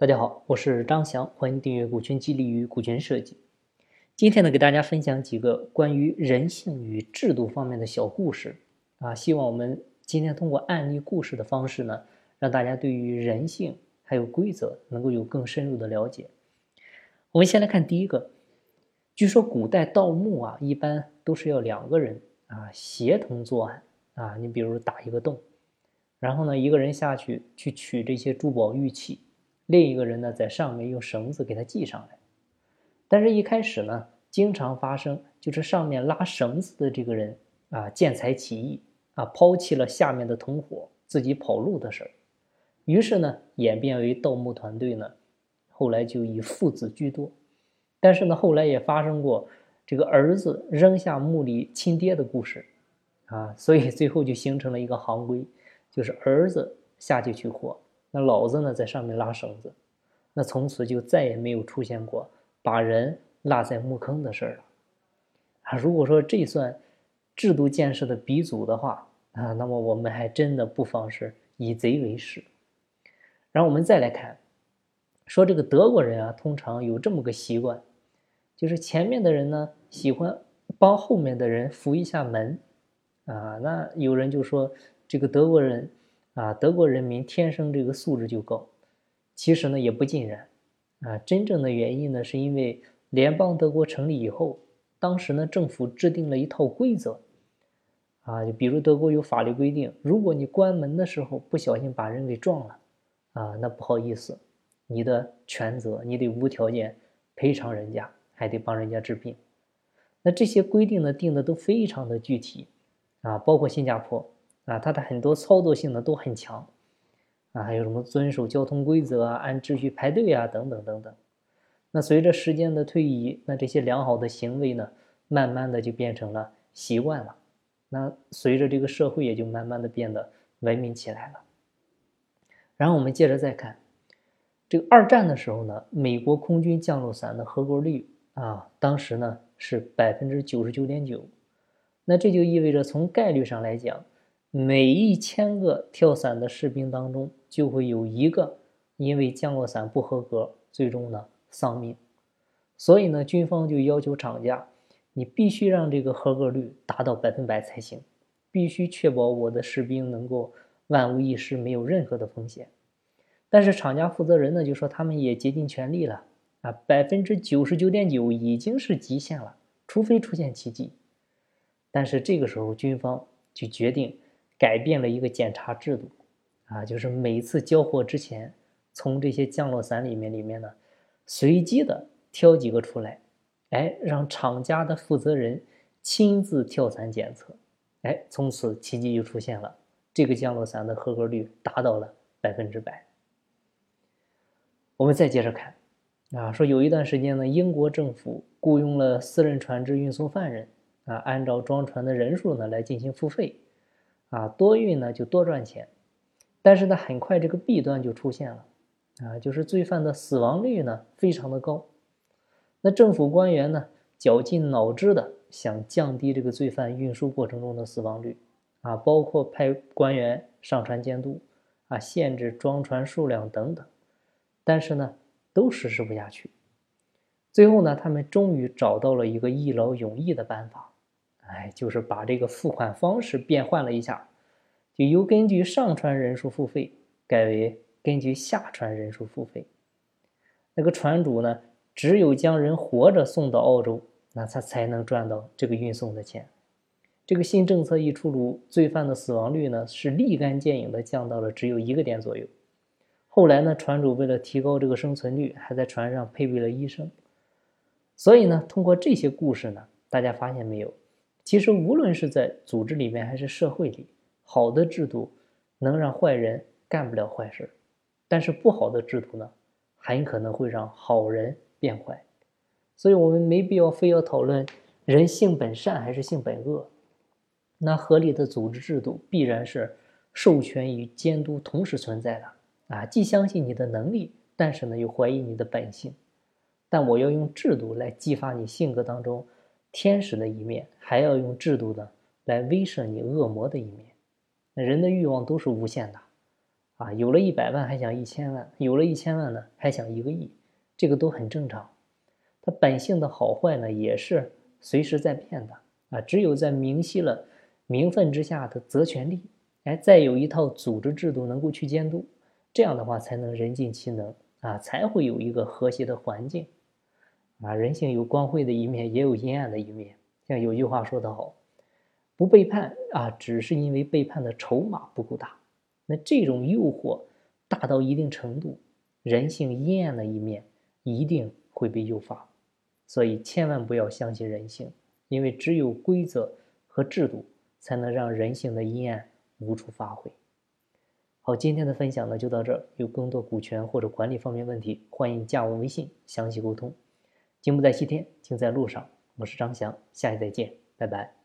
大家好，我是张翔，欢迎订阅《股权激励与股权设计》。今天呢，给大家分享几个关于人性与制度方面的小故事啊，希望我们今天通过案例故事的方式呢，让大家对于人性还有规则能够有更深入的了解。我们先来看第一个，据说古代盗墓啊，一般都是要两个人啊协同作案啊，你比如打一个洞，然后呢，一个人下去去取这些珠宝玉器。另一个人呢，在上面用绳子给他系上来，但是，一开始呢，经常发生就是上面拉绳子的这个人啊，见财起意啊，抛弃了下面的同伙，自己跑路的事儿。于是呢，演变为盗墓团队呢，后来就以父子居多。但是呢，后来也发生过这个儿子扔下墓里亲爹的故事啊，所以最后就形成了一个行规，就是儿子下去取货。那老子呢，在上面拉绳子，那从此就再也没有出现过把人落在墓坑的事儿了。啊，如果说这算制度建设的鼻祖的话啊，那么我们还真的不妨是以贼为师。然后我们再来看，说这个德国人啊，通常有这么个习惯，就是前面的人呢喜欢帮后面的人扶一下门，啊，那有人就说这个德国人。啊，德国人民天生这个素质就高，其实呢也不尽然，啊，真正的原因呢是因为联邦德国成立以后，当时呢政府制定了一套规则，啊，就比如德国有法律规定，如果你关门的时候不小心把人给撞了，啊，那不好意思，你的全责，你得无条件赔偿人家，还得帮人家治病，那这些规定呢定的都非常的具体，啊，包括新加坡。啊，它的很多操作性呢都很强，啊，还有什么遵守交通规则啊，按秩序排队啊，等等等等。那随着时间的推移，那这些良好的行为呢，慢慢的就变成了习惯了。那随着这个社会也就慢慢的变得文明起来了。然后我们接着再看，这个二战的时候呢，美国空军降落伞的合格率啊，当时呢是百分之九十九点九。那这就意味着从概率上来讲。每一千个跳伞的士兵当中，就会有一个因为降落伞不合格，最终呢丧命。所以呢，军方就要求厂家，你必须让这个合格率达到百分百才行，必须确保我的士兵能够万无一失，没有任何的风险。但是厂家负责人呢就说，他们也竭尽全力了啊，百分之九十九点九已经是极限了，除非出现奇迹。但是这个时候，军方就决定。改变了一个检查制度，啊，就是每次交货之前，从这些降落伞里面里面呢，随机的挑几个出来，哎，让厂家的负责人亲自跳伞检测，哎，从此奇迹就出现了，这个降落伞的合格率达到了百分之百。我们再接着看，啊，说有一段时间呢，英国政府雇佣了私人船只运送犯人，啊，按照装船的人数呢来进行付费。啊，多运呢就多赚钱，但是呢，很快这个弊端就出现了，啊，就是罪犯的死亡率呢非常的高，那政府官员呢绞尽脑汁的想降低这个罪犯运输过程中的死亡率，啊，包括派官员上船监督，啊，限制装船数量等等，但是呢都实施不下去，最后呢，他们终于找到了一个一劳永逸的办法。哎，就是把这个付款方式变换了一下，就由根据上船人数付费，改为根据下船人数付费。那个船主呢，只有将人活着送到澳洲，那他才能赚到这个运送的钱。这个新政策一出炉，罪犯的死亡率呢是立竿见影的降到了只有一个点左右。后来呢，船主为了提高这个生存率，还在船上配备了医生。所以呢，通过这些故事呢，大家发现没有？其实，无论是在组织里面还是社会里，好的制度能让坏人干不了坏事，但是不好的制度呢，很可能会让好人变坏。所以，我们没必要非要讨论人性本善还是性本恶。那合理的组织制度必然是授权与监督同时存在的啊，既相信你的能力，但是呢又怀疑你的本性。但我要用制度来激发你性格当中。天使的一面，还要用制度呢来威慑你恶魔的一面。人的欲望都是无限的，啊，有了一百万还想一千万，有了一千万呢还想一个亿，这个都很正常。他本性的好坏呢，也是随时在变的啊。只有在明晰了名分之下的责权利，哎，再有一套组织制度能够去监督，这样的话才能人尽其能啊，才会有一个和谐的环境啊。人性有光辉的一面，也有阴暗的一面。像有句话说得好，不背叛啊，只是因为背叛的筹码不够大。那这种诱惑大到一定程度，人性阴暗的一面一定会被诱发。所以千万不要相信人性，因为只有规则和制度才能让人性的阴暗无处发挥。好，今天的分享呢就到这儿。有更多股权或者管理方面问题，欢迎加我微信详细沟通。经不在西天，经在路上。我是张翔，下期再见，拜拜。